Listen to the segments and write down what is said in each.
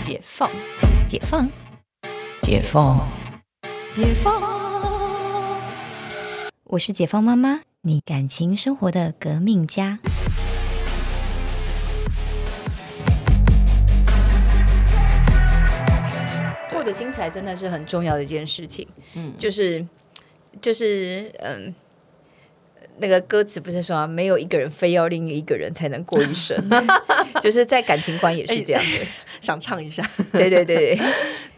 解放，解放，解放，解放。我是解放妈妈，你感情生活的革命家。过得精彩真的是很重要的一件事情。嗯，就是就是嗯。那个歌词不是说没有一个人非要另一个人才能过一生，就是在感情观也是这样的。想唱一下，对 对对，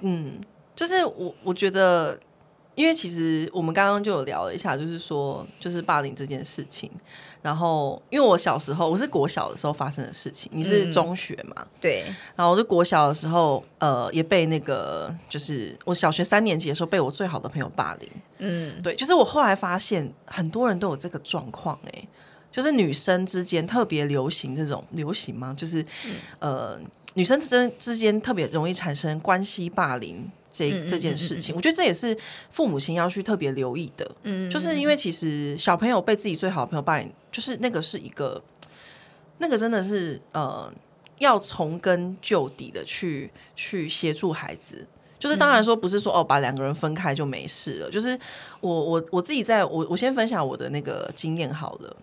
嗯，就是我我觉得，因为其实我们刚刚就有聊了一下，就是说，就是霸凌这件事情。然后，因为我小时候我是国小的时候发生的事情，你是中学嘛？对。然后我是国小的时候，呃，也被那个，就是我小学三年级的时候被我最好的朋友霸凌。嗯，对，就是我后来发现很多人都有这个状况，哎，就是女生之间特别流行这种流行吗？就是呃，女生之间之间特别容易产生关系霸凌。这这件事情，我觉得这也是父母亲要去特别留意的。嗯，就是因为其实小朋友被自己最好的朋友霸凌，就是那个是一个，那个真的是呃，要从根究底的去去协助孩子。就是当然说不是说哦，把两个人分开就没事了。就是我我我自己在我我先分享我的那个经验好了。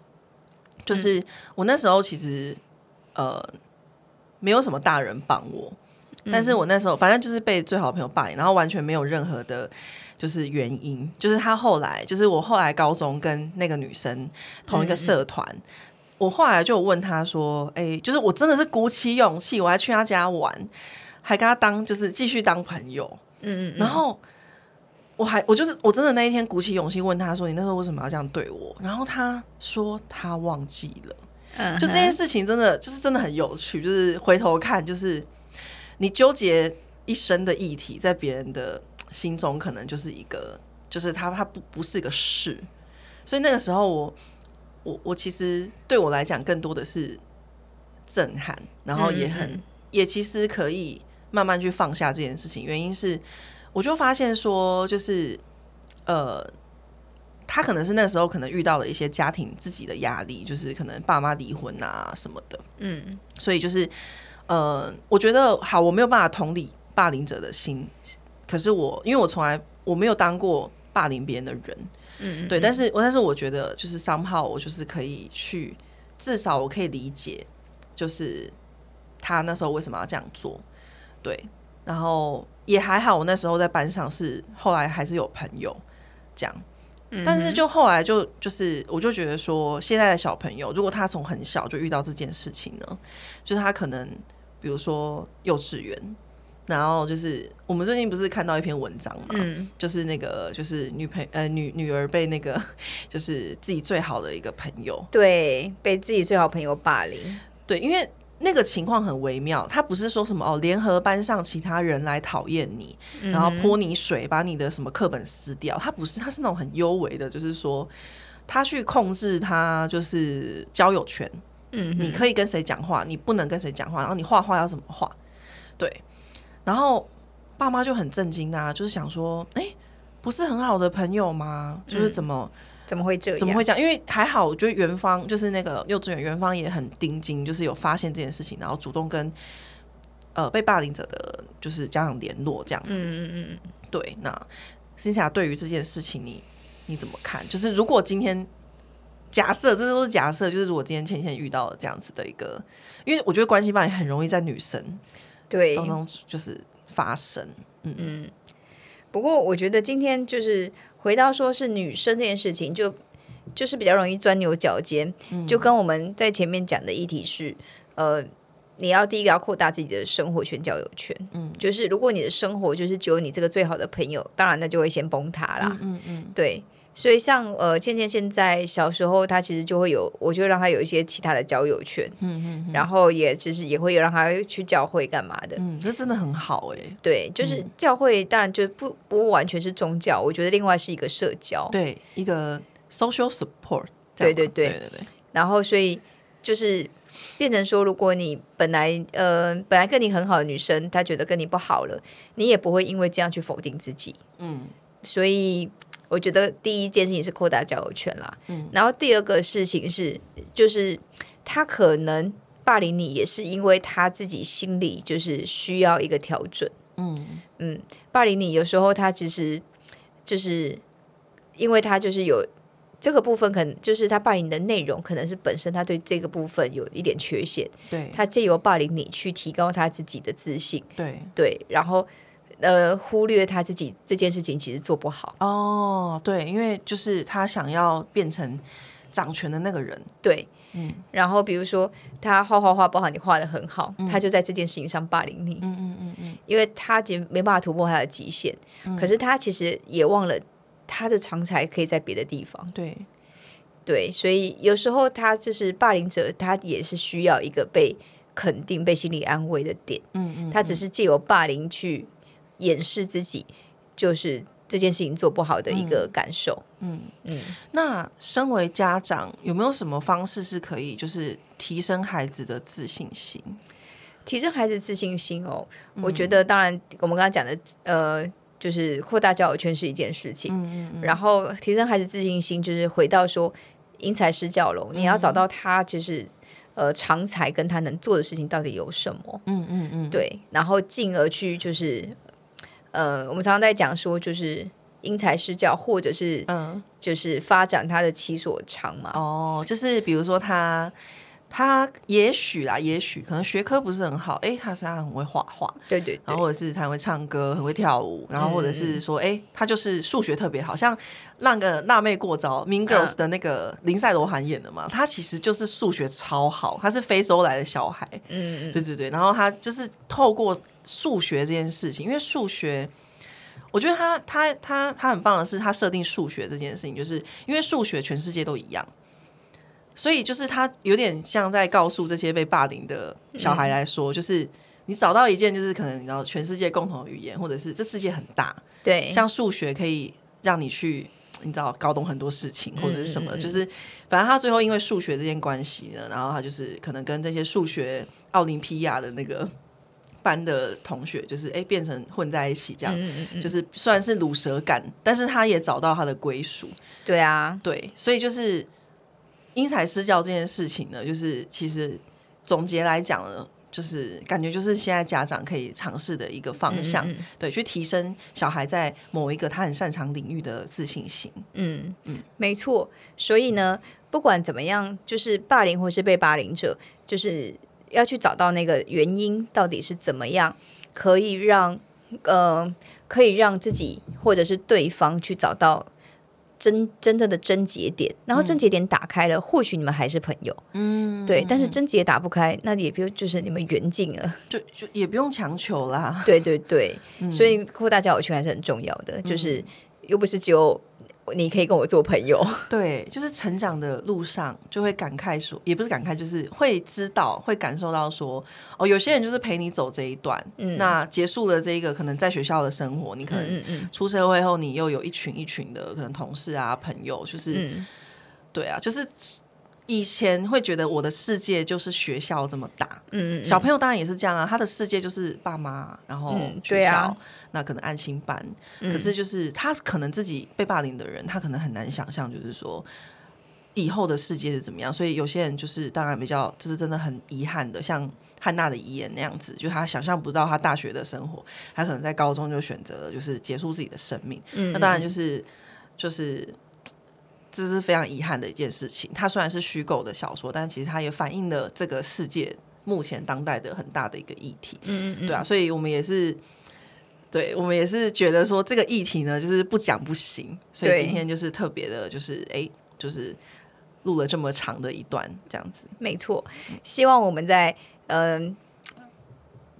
就是我那时候其实呃，没有什么大人帮我。但是我那时候反正就是被最好的朋友霸凌，然后完全没有任何的，就是原因。就是他后来，就是我后来高中跟那个女生同一个社团，我后来就问他说：“哎，就是我真的是鼓起勇气，我还去他家玩，还跟他当就是继续当朋友。”嗯嗯。然后我还我就是我真的那一天鼓起勇气问他说：“你那时候为什么要这样对我？”然后他说他忘记了。嗯。就这件事情真的就是真的很有趣，就是回头看就是。你纠结一生的议题，在别人的心中可能就是一个，就是他他不不是一个事，所以那个时候我我我其实对我来讲更多的是震撼，然后也很也其实可以慢慢去放下这件事情。原因是我就发现说，就是呃，他可能是那时候可能遇到了一些家庭自己的压力，就是可能爸妈离婚啊什么的，嗯，所以就是。呃，我觉得好，我没有办法同理霸凌者的心，可是我因为我从来我没有当过霸凌别人的人，嗯，对，但是我但是我觉得就是三号，我就是可以去，至少我可以理解，就是他那时候为什么要这样做，对，然后也还好，我那时候在班上是后来还是有朋友这样，但是就后来就就是我就觉得说，现在的小朋友如果他从很小就遇到这件事情呢，就是他可能。比如说幼稚园，然后就是我们最近不是看到一篇文章嘛，就是那个就是女朋呃女女儿被那个 就是自己最好的一个朋友。对被自己最好朋友霸凌，对，因为那个情况很微妙，他不是说什么哦联合班上其他人来讨厌你，然后泼你水，把你的什么课本撕掉，他不是，他是那种很优微的，就是说他去控制他就是交友权。嗯，你可以跟谁讲话，你不能跟谁讲话，然后你画画要怎么画？对，然后爸妈就很震惊啊，就是想说，哎，不是很好的朋友吗？就是怎么怎么会这样？怎么会这样？因为还好，我觉得元芳就是那个幼稚园元芳也很盯紧，就是有发现这件事情，然后主动跟呃被霸凌者的就是家长联络这样子。嗯嗯嗯，对。那新霞对于这件事情，你你怎么看？就是如果今天。假设，这都是假设。就是如果今天倩倩遇到了这样子的一个，因为我觉得关系霸凌很容易在女生对当中就是发生。嗯嗯。不过我觉得今天就是回到说是女生这件事情，就就是比较容易钻牛角尖。就跟我们在前面讲的议题是，呃，你要第一个要扩大自己的生活圈、交友圈。嗯。就是如果你的生活就是只有你这个最好的朋友，当然那就会先崩塌啦。嗯嗯。对。所以，像呃，倩倩现在小时候，她其实就会有，我就让她有一些其他的交友圈，嗯嗯，然后也其实也会有让她去教会干嘛的，嗯，这真的很好哎，对，就是教会当然就不不完全是宗教，我觉得另外是一个社交，对，一个 social support，对对对对对，然后所以就是变成说，如果你本来呃本来跟你很好的女生，她觉得跟你不好了，你也不会因为这样去否定自己，嗯，所以。我觉得第一件事情是扩大交友圈啦，嗯，然后第二个事情是，就是他可能霸凌你，也是因为他自己心里就是需要一个调整。嗯嗯，霸凌你有时候他其实就是因为他就是有这个部分，可能就是他霸凌的内容，可能是本身他对这个部分有一点缺陷。对，他借由霸凌你去提高他自己的自信。对对，然后呃忽略他自己这件事情其实做不好。哦，对，因为就是他想要变成掌权的那个人。对。嗯，然后比如说他画画画不好，你画的很好，他就在这件事情上霸凌你。嗯嗯嗯嗯，因为他其实没办法突破他的极限，可是他其实也忘了他的长才可以在别的地方。对对，所以有时候他就是霸凌者，他也是需要一个被肯定、被心理安慰的点。嗯嗯，他只是借由霸凌去掩饰自己，就是。这件事情做不好的一个感受，嗯嗯。那身为家长，有没有什么方式是可以就是提升孩子的自信心？提升孩子自信心哦，我觉得当然我们刚刚讲的，呃，就是扩大交友圈是一件事情，嗯嗯。然后提升孩子自信心，就是回到说因材施教喽，你要找到他就是呃长才跟他能做的事情到底有什么，嗯嗯嗯，对，然后进而去就是。呃，我们常常在讲说，就是因材施教，或者是嗯，就是发展他的其所长嘛。哦，就是比如说他他也许啦，也许可能学科不是很好，哎，他是他很会画画，对对，然后或者是他很会唱歌，很会跳舞，然后或者是说，哎，他就是数学特别好，像那个辣妹过招，Mean Girls 的那个林赛罗韩演的嘛，他其实就是数学超好，他是非洲来的小孩，嗯嗯，对对对，然后他就是透过。数学这件事情，因为数学，我觉得他他他他很棒的是，他设定数学这件事情，就是因为数学全世界都一样，所以就是他有点像在告诉这些被霸凌的小孩来说，就是你找到一件就是可能你知道全世界共同的语言，或者是这世界很大，对，像数学可以让你去你知道搞懂很多事情或者是什么，就是反正他最后因为数学这件关系呢，然后他就是可能跟这些数学奥林匹亚的那个。班的同学就是哎，变成混在一起这样，就是虽然是卤蛇感，但是他也找到他的归属。对啊，对，所以就是因材施教这件事情呢，就是其实总结来讲呢，就是感觉就是现在家长可以尝试的一个方向，对，去提升小孩在某一个他很擅长领域的自信心。嗯嗯，没错。所以呢，不管怎么样，就是霸凌或是被霸凌者，就是。要去找到那个原因到底是怎么样，可以让呃可以让自己或者是对方去找到真真正的真结点，然后真结点打开了，或许你们还是朋友，嗯，对。但是症结打不开，那也不就是你们缘尽了，就就也不用强求啦。对对对，所以扩大交友圈还是很重要的，就是又不是只有。你可以跟我做朋友，对，就是成长的路上就会感慨说，也不是感慨，就是会知道、会感受到说，哦，有些人就是陪你走这一段，嗯，那结束了这一个可能在学校的生活，你可能出社会后，你又有一群一群的可能同事啊、朋友，就是，对啊，就是以前会觉得我的世界就是学校这么大，嗯，小朋友当然也是这样啊，他的世界就是爸妈，然后学校。那可能安心班，可是就是他可能自己被霸凌的人，他可能很难想象，就是说以后的世界是怎么样。所以有些人就是当然比较，就是真的很遗憾的，像汉娜的遗言那样子，就他想象不到他大学的生活，他可能在高中就选择了就是结束自己的生命。嗯那当然就是就是这是非常遗憾的一件事情。它虽然是虚构的小说，但其实它也反映了这个世界目前当代的很大的一个议题。嗯嗯，对啊，所以我们也是。对我们也是觉得说这个议题呢，就是不讲不行，所以今天就是特别的，就是哎，就是录了这么长的一段这样子。没错，希望我们在嗯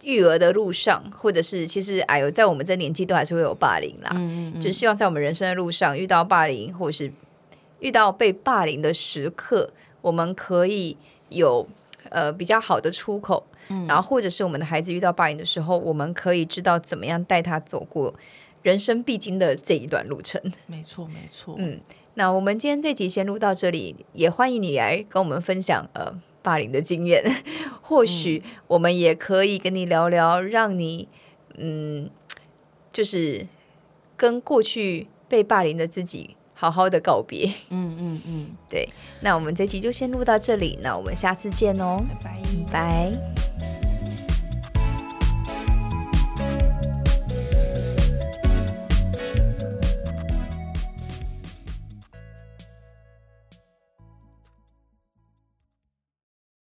育儿的路上，或者是其实哎呦，在我们这年纪都还是会有霸凌啦。嗯嗯，就希望在我们人生的路上遇到霸凌，或是遇到被霸凌的时刻，我们可以有呃比较好的出口。嗯然后，或者是我们的孩子遇到霸凌的时候，我们可以知道怎么样带他走过人生必经的这一段路程。没错，没错。嗯，那我们今天这集先录到这里，也欢迎你来跟我们分享呃霸凌的经验。或许我们也可以跟你聊聊，让你嗯，就是跟过去被霸凌的自己好好的告别。嗯嗯嗯，对，那我们这期就先录到这里，那我们下次见哦，拜拜。拜。